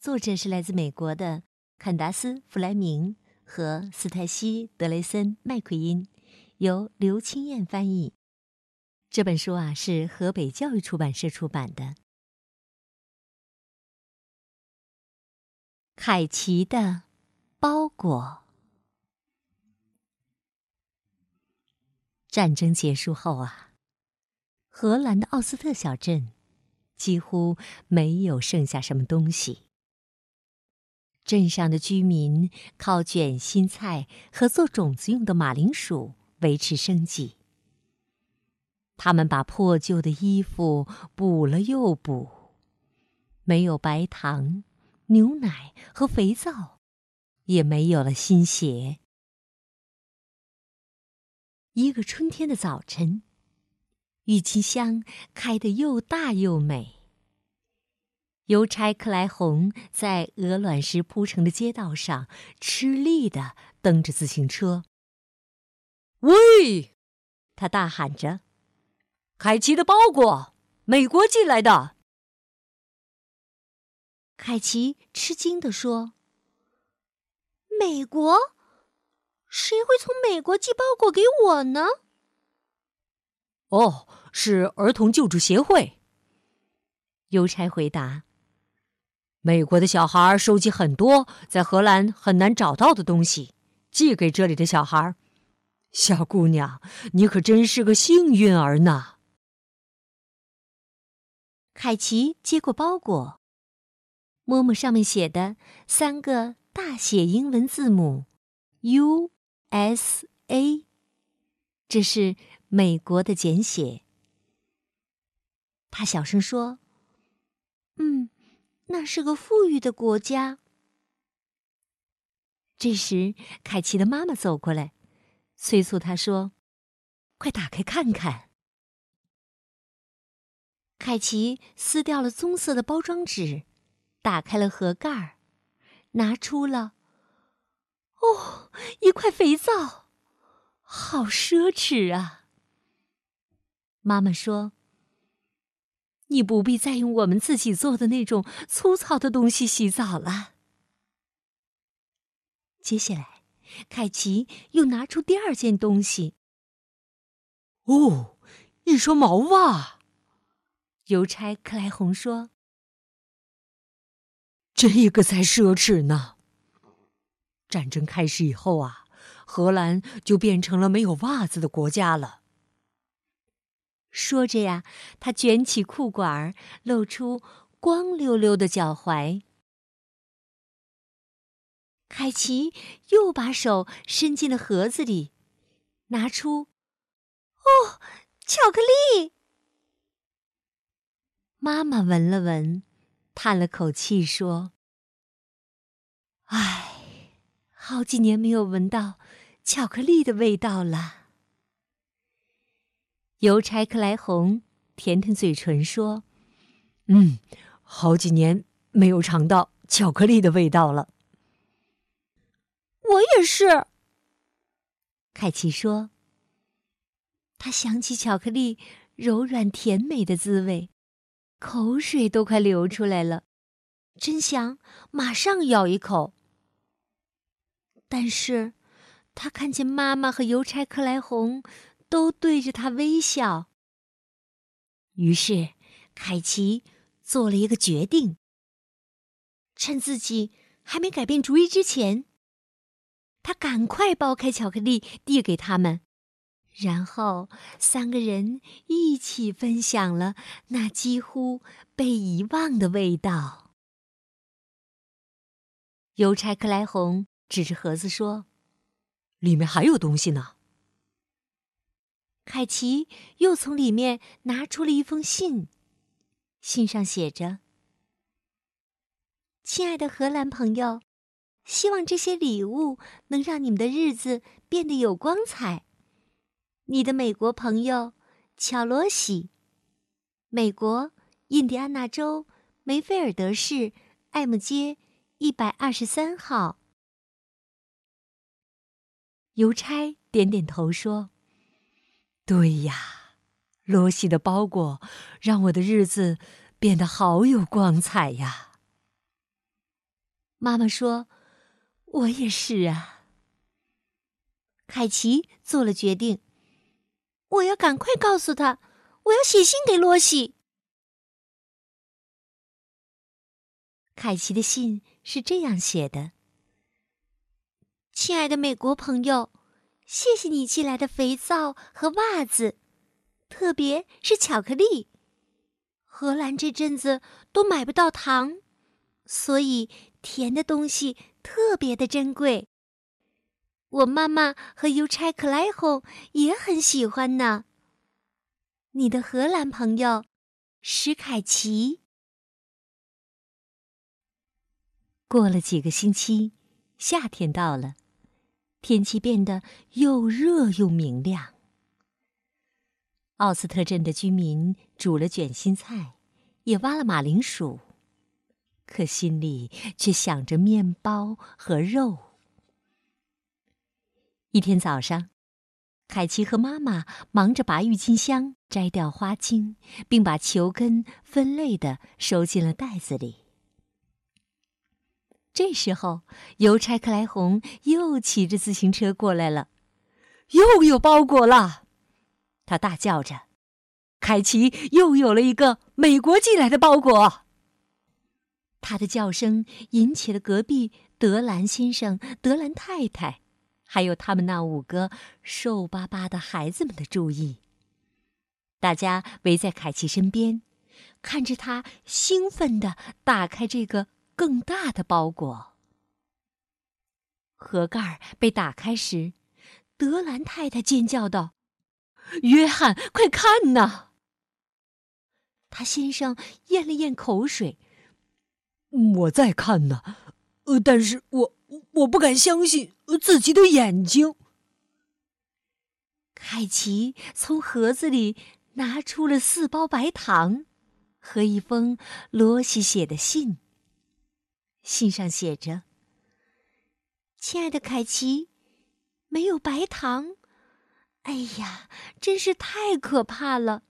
作者是来自美国的坎达斯·弗莱明和斯泰西·德雷森·麦奎因，由刘清燕翻译。这本书啊是河北教育出版社出版的。凯奇的包裹。战争结束后啊，荷兰的奥斯特小镇几乎没有剩下什么东西。镇上的居民靠卷心菜和做种子用的马铃薯维持生计。他们把破旧的衣服补了又补，没有白糖、牛奶和肥皂，也没有了新鞋。一个春天的早晨，郁金香开得又大又美。邮差克莱红在鹅卵石铺成的街道上吃力地蹬着自行车。喂！他大喊着：“凯奇的包裹，美国寄来的。”凯奇吃惊地说：“美国？谁会从美国寄包裹给我呢？”“哦，是儿童救助协会。”邮差回答。美国的小孩收集很多在荷兰很难找到的东西，寄给这里的小孩。小姑娘，你可真是个幸运儿呢。凯奇接过包裹，摸摸上面写的三个大写英文字母 “U.S.A.”，这是美国的简写。他小声说：“嗯。”那是个富裕的国家。这时，凯奇的妈妈走过来，催促他说：“快打开看看。”凯奇撕掉了棕色的包装纸，打开了盒盖儿，拿出了……哦，一块肥皂，好奢侈啊！妈妈说。你不必再用我们自己做的那种粗糙的东西洗澡了。接下来，凯奇又拿出第二件东西。哦，一双毛袜。邮差克莱红说：“这个才奢侈呢。战争开始以后啊，荷兰就变成了没有袜子的国家了。”说着呀，他卷起裤管，露出光溜溜的脚踝。凯奇又把手伸进了盒子里，拿出，哦，巧克力。妈妈闻了闻，叹了口气说：“唉，好几年没有闻到巧克力的味道了。”邮差克莱红舔舔嘴唇说：“嗯，好几年没有尝到巧克力的味道了。”我也是。凯奇说：“他想起巧克力柔软甜美的滋味，口水都快流出来了，真想马上咬一口。但是，他看见妈妈和邮差克莱红。”都对着他微笑。于是，凯奇做了一个决定。趁自己还没改变主意之前，他赶快剥开巧克力递给他们，然后三个人一起分享了那几乎被遗忘的味道。邮差克莱红指着盒子说：“里面还有东西呢。”凯奇又从里面拿出了一封信，信上写着：“亲爱的荷兰朋友，希望这些礼物能让你们的日子变得有光彩。你的美国朋友乔罗西，美国印第安纳州梅菲尔德市艾姆街一百二十三号。邮差点点头说：“对呀，罗西的包裹让我的日子变得好有光彩呀。”妈妈说：“我也是啊。”凯奇做了决定。我要赶快告诉他，我要写信给罗西。凯奇的信是这样写的：“亲爱的美国朋友，谢谢你寄来的肥皂和袜子，特别是巧克力。荷兰这阵子都买不到糖，所以甜的东西特别的珍贵。”我妈妈和邮差克莱红也很喜欢呢。你的荷兰朋友，史凯奇。过了几个星期，夏天到了，天气变得又热又明亮。奥斯特镇的居民煮了卷心菜，也挖了马铃薯，可心里却想着面包和肉。一天早上，凯奇和妈妈忙着拔郁金香、摘掉花茎，并把球根分类的收进了袋子里。这时候，邮差克莱红又骑着自行车过来了，又有包裹了！他大叫着：“凯奇又有了一个美国寄来的包裹！”他的叫声引起了隔壁德兰先生、德兰太太。还有他们那五个瘦巴巴的孩子们的注意。大家围在凯奇身边，看着他兴奋地打开这个更大的包裹。盒盖被打开时，德兰太太尖叫道：“约翰，快看呐！”他先生咽了咽口水：“我在看呢，呃，但是我……”我不敢相信自己的眼睛。凯奇从盒子里拿出了四包白糖和一封罗西写的信。信上写着：“亲爱的凯奇，没有白糖，哎呀，真是太可怕了！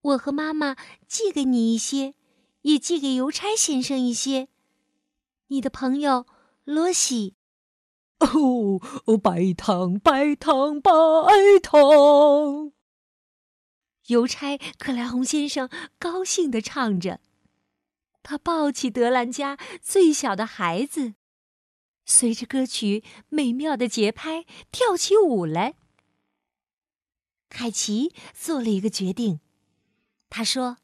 我和妈妈寄给你一些，也寄给邮差先生一些。你的朋友。”罗西，哦，白糖，白糖，白糖！邮差克莱红先生高兴地唱着，他抱起德兰家最小的孩子，随着歌曲美妙的节拍跳起舞来。凯奇做了一个决定，他说：“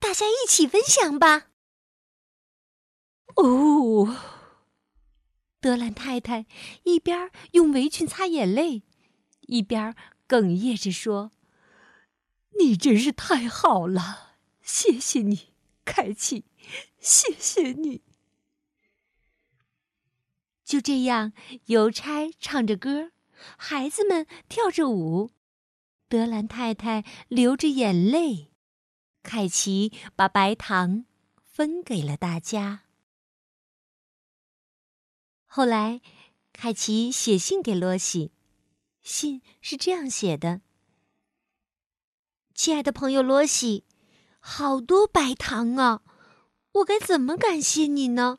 大家一起分享吧。”哦。德兰太太一边用围裙擦眼泪，一边哽咽着说：“你真是太好了，谢谢你，凯奇，谢谢你。”就这样，邮差唱着歌，孩子们跳着舞，德兰太太流着眼泪，凯奇把白糖分给了大家。后来，凯奇写信给罗西，信是这样写的：“亲爱的朋友罗西，好多白糖啊！我该怎么感谢你呢？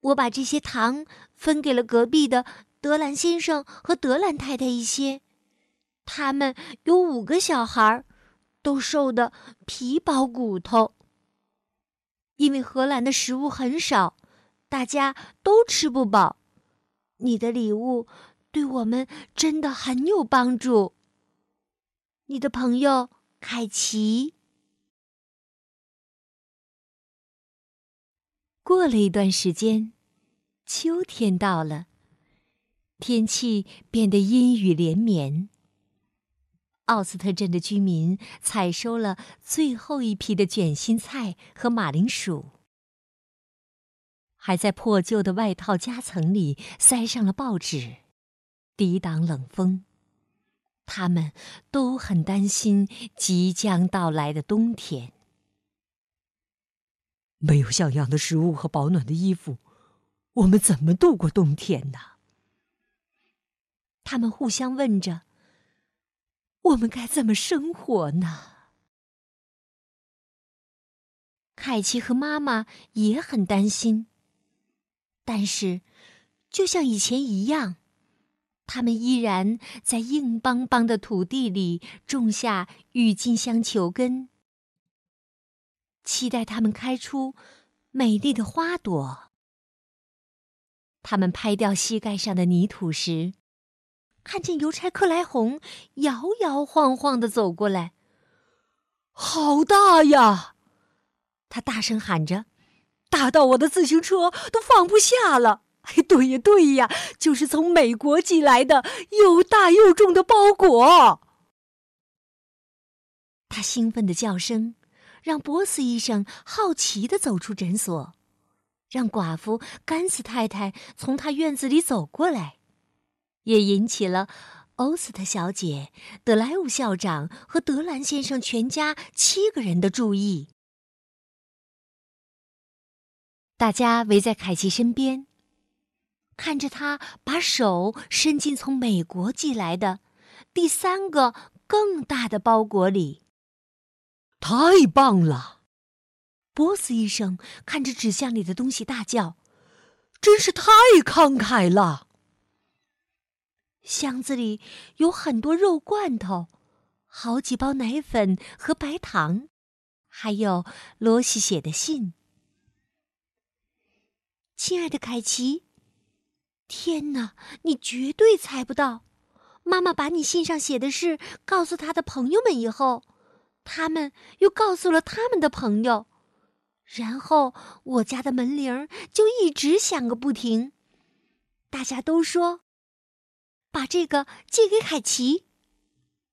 我把这些糖分给了隔壁的德兰先生和德兰太太一些，他们有五个小孩，都瘦得皮包骨头。因为荷兰的食物很少。”大家都吃不饱，你的礼物对我们真的很有帮助。你的朋友凯奇。过了一段时间，秋天到了，天气变得阴雨连绵。奥斯特镇的居民采收了最后一批的卷心菜和马铃薯。还在破旧的外套夹层里塞上了报纸，抵挡冷风。他们都很担心即将到来的冬天。没有像样的食物和保暖的衣服，我们怎么度过冬天呢？他们互相问着：“我们该怎么生活呢？”凯奇和妈妈也很担心。但是，就像以前一样，他们依然在硬邦邦的土地里种下郁金香球根，期待它们开出美丽的花朵。他们拍掉膝盖上的泥土时，看见邮差克莱红摇摇晃晃的走过来。好大呀！他大声喊着。大到我的自行车都放不下了。哎，对呀，对呀，就是从美国寄来的又大又重的包裹。他兴奋的叫声让波斯医生好奇的走出诊所，让寡妇甘斯太太从他院子里走过来，也引起了欧斯特小姐、德莱伍校长和德兰先生全家七个人的注意。大家围在凯奇身边，看着他把手伸进从美国寄来的第三个更大的包裹里。太棒了！波斯医生看着纸箱里的东西大叫：“真是太慷慨了！”箱子里有很多肉罐头，好几包奶粉和白糖，还有罗西写的信。亲爱的凯奇，天哪，你绝对猜不到！妈妈把你信上写的事告诉她的朋友们以后，他们又告诉了他们的朋友，然后我家的门铃就一直响个不停。大家都说把这个寄给凯奇，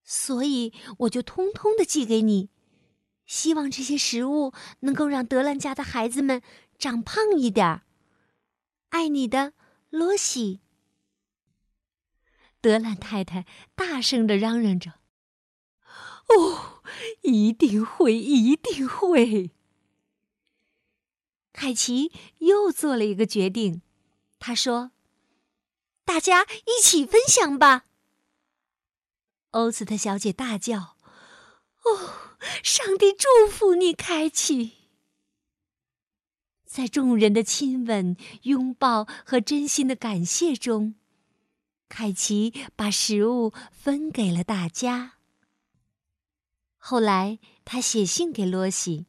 所以我就通通的寄给你，希望这些食物能够让德兰家的孩子们长胖一点儿。爱你的，罗西。德兰太太大声的嚷嚷着：“哦，一定会，一定会。”凯奇又做了一个决定，他说：“大家一起分享吧。”欧斯特小姐大叫：“哦，上帝祝福你，凯奇！”在众人的亲吻、拥抱和真心的感谢中，凯奇把食物分给了大家。后来，他写信给罗西：“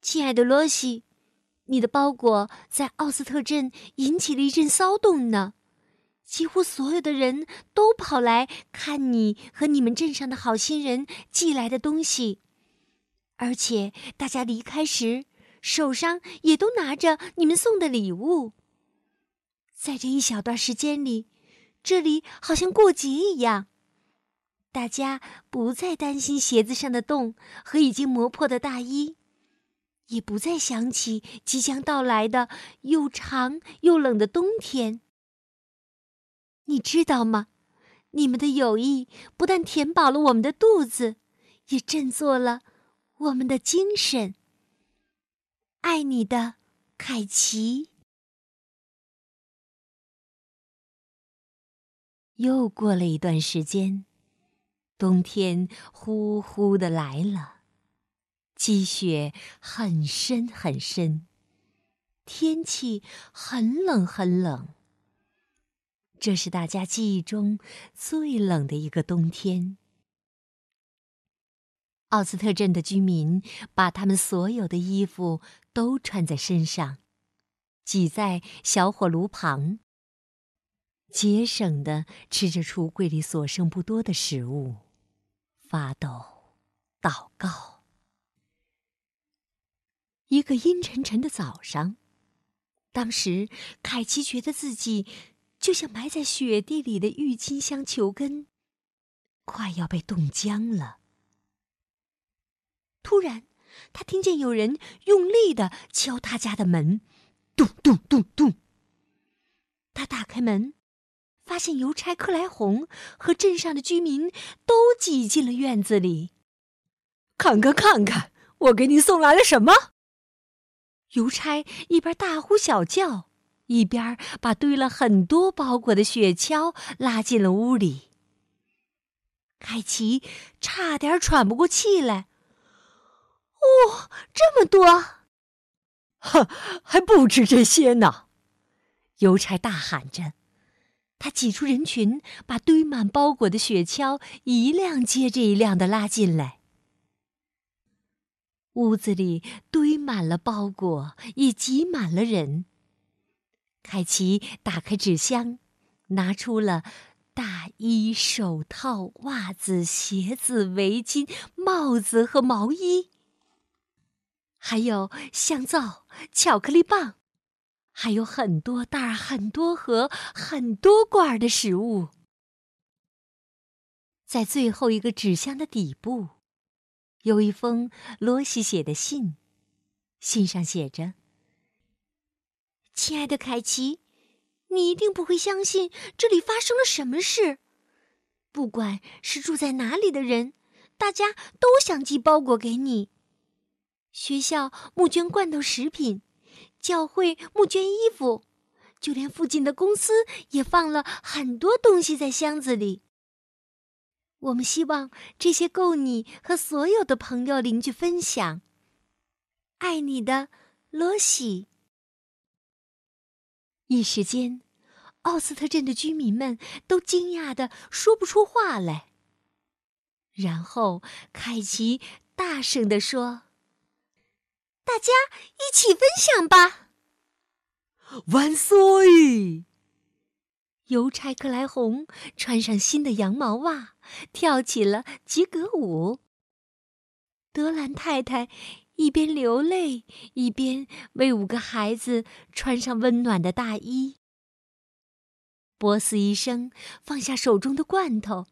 亲爱的罗西，你的包裹在奥斯特镇引起了一阵骚动呢，几乎所有的人都跑来看你和你们镇上的好心人寄来的东西，而且大家离开时。”手上也都拿着你们送的礼物。在这一小段时间里，这里好像过节一样，大家不再担心鞋子上的洞和已经磨破的大衣，也不再想起即将到来的又长又冷的冬天。你知道吗？你们的友谊不但填饱了我们的肚子，也振作了我们的精神。爱你的，凯奇。又过了一段时间，冬天呼呼的来了，积雪很深很深，天气很冷很冷。这是大家记忆中最冷的一个冬天。奥斯特镇的居民把他们所有的衣服都穿在身上，挤在小火炉旁，节省的吃着橱柜里所剩不多的食物，发抖，祷告。一个阴沉沉的早上，当时凯奇觉得自己就像埋在雪地里的郁金香球根，快要被冻僵了。突然，他听见有人用力的敲他家的门，咚咚咚咚。他打开门，发现邮差克莱红和镇上的居民都挤进了院子里。看看看看，我给你送来了什么？邮差一边大呼小叫，一边把堆了很多包裹的雪橇拉进了屋里。凯奇差点喘不过气来。哦，这么多！哼，还不止这些呢！邮差大喊着，他挤出人群，把堆满包裹的雪橇一辆接着一辆的拉进来。屋子里堆满了包裹，也挤满了人。凯奇打开纸箱，拿出了大衣、手套、袜子、鞋子、围巾、帽子和毛衣，还有香皂、巧克力棒，还有很多袋、很多盒、很多罐的食物。在最后一个纸箱的底部。有一封罗西写的信，信上写着：“亲爱的凯奇，你一定不会相信这里发生了什么事。不管是住在哪里的人，大家都想寄包裹给你。学校募捐罐头食品，教会募捐衣服，就连附近的公司也放了很多东西在箱子里。”我们希望这些够你和所有的朋友邻居分享。爱你的，罗西。一时间，奥斯特镇的居民们都惊讶的说不出话来。然后，凯奇大声地说：“大家一起分享吧！”万岁！邮差克莱红穿上新的羊毛袜，跳起了吉格舞。德兰太太一边流泪，一边为五个孩子穿上温暖的大衣。波斯医生放下手中的罐头，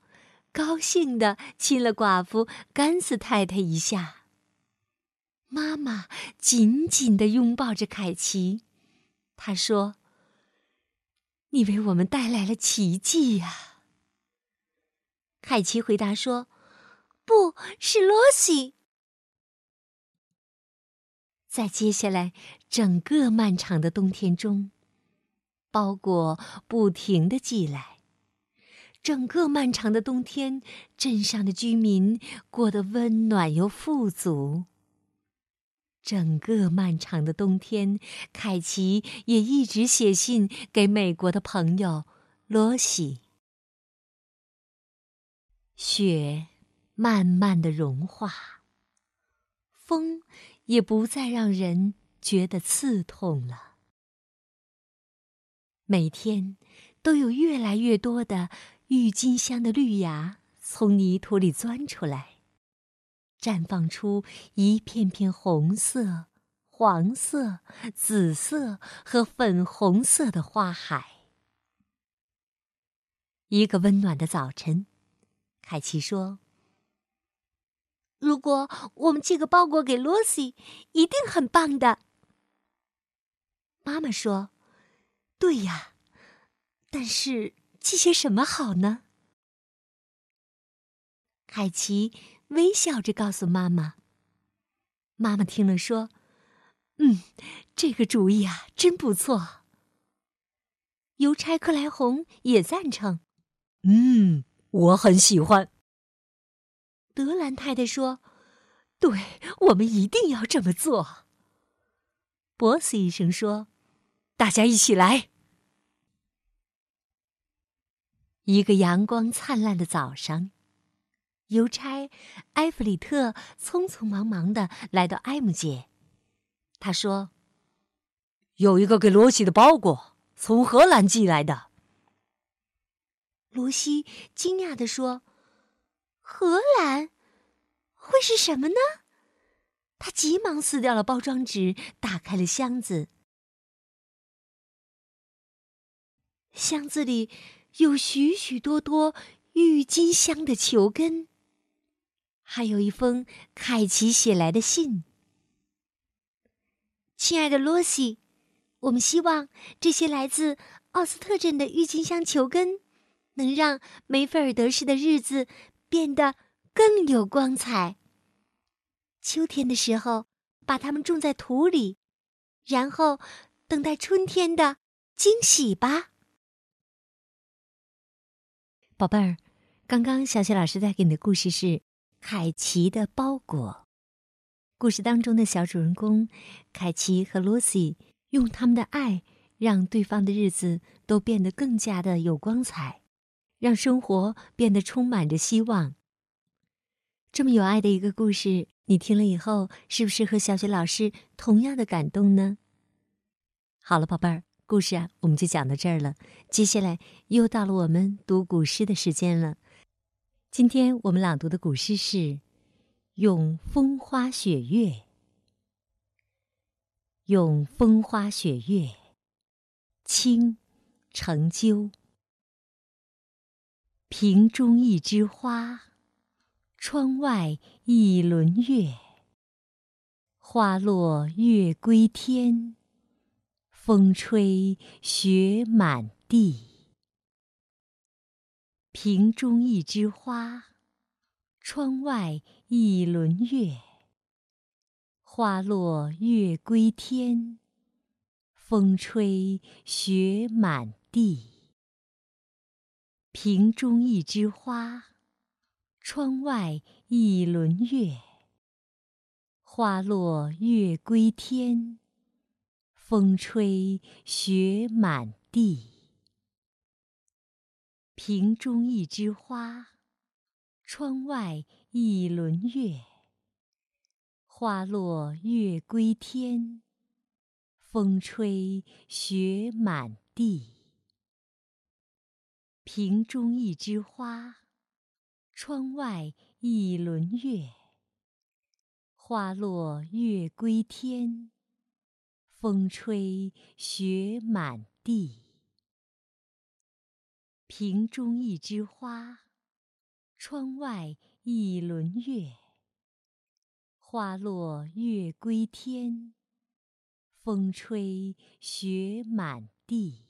高兴地亲了寡妇甘斯太太一下。妈妈紧紧地拥抱着凯奇，她说。你为我们带来了奇迹呀！凯奇回答说：“不是罗西。”在接下来整个漫长的冬天中，包裹不停的寄来。整个漫长的冬天，镇上的居民过得温暖又富足。整个漫长的冬天，凯奇也一直写信给美国的朋友罗西。雪慢慢的融化，风也不再让人觉得刺痛了。每天都有越来越多的郁金香的绿芽从泥土里钻出来。绽放出一片片红色、黄色、紫色和粉红色的花海。一个温暖的早晨，凯奇说：“如果我们寄个包裹给罗西，一定很棒的。”妈妈说：“对呀，但是寄些什么好呢？”凯奇。微笑着告诉妈妈。妈妈听了说：“嗯，这个主意啊，真不错。”邮差克莱红也赞成：“嗯，我很喜欢。”德兰太太说：“对，我们一定要这么做。”波斯医生说：“大家一起来。”一个阳光灿烂的早上。邮差埃弗里特匆匆忙忙的来到埃姆街，他说：“有一个给罗西的包裹，从荷兰寄来的。”罗西惊讶的说：“荷兰会是什么呢？”他急忙撕掉了包装纸，打开了箱子。箱子里有许许多多郁金香的球根。还有一封凯奇写来的信。亲爱的罗西，我们希望这些来自奥斯特镇的郁金香球根，能让梅菲尔德市的日子变得更有光彩。秋天的时候，把它们种在土里，然后等待春天的惊喜吧，宝贝儿。刚刚小雪老师带给你的故事是《凯奇的包裹》。故事当中的小主人公凯奇和露西用他们的爱，让对方的日子都变得更加的有光彩，让生活变得充满着希望。这么有爱的一个故事，你听了以后，是不是和小雪老师同样的感动呢？好了，宝贝儿，故事啊，我们就讲到这儿了。接下来又到了我们读古诗的时间了。今天我们朗读的古诗是《咏风花雪月》。《咏风花雪月》，清，程鸠。瓶中一枝花，窗外一轮月。花落月归天，风吹雪满地。瓶中一枝花，窗外一轮月。花落月归天，风吹雪满地。瓶中一枝花，窗外一轮月。花落月归天，风吹雪满地。瓶中一枝花，窗外一轮月。花落月归天，风吹雪满地。瓶中一枝花，窗外一轮月。花落月归天，风吹雪满地。瓶中一枝花，窗外一轮月。花落月归天，风吹雪满地。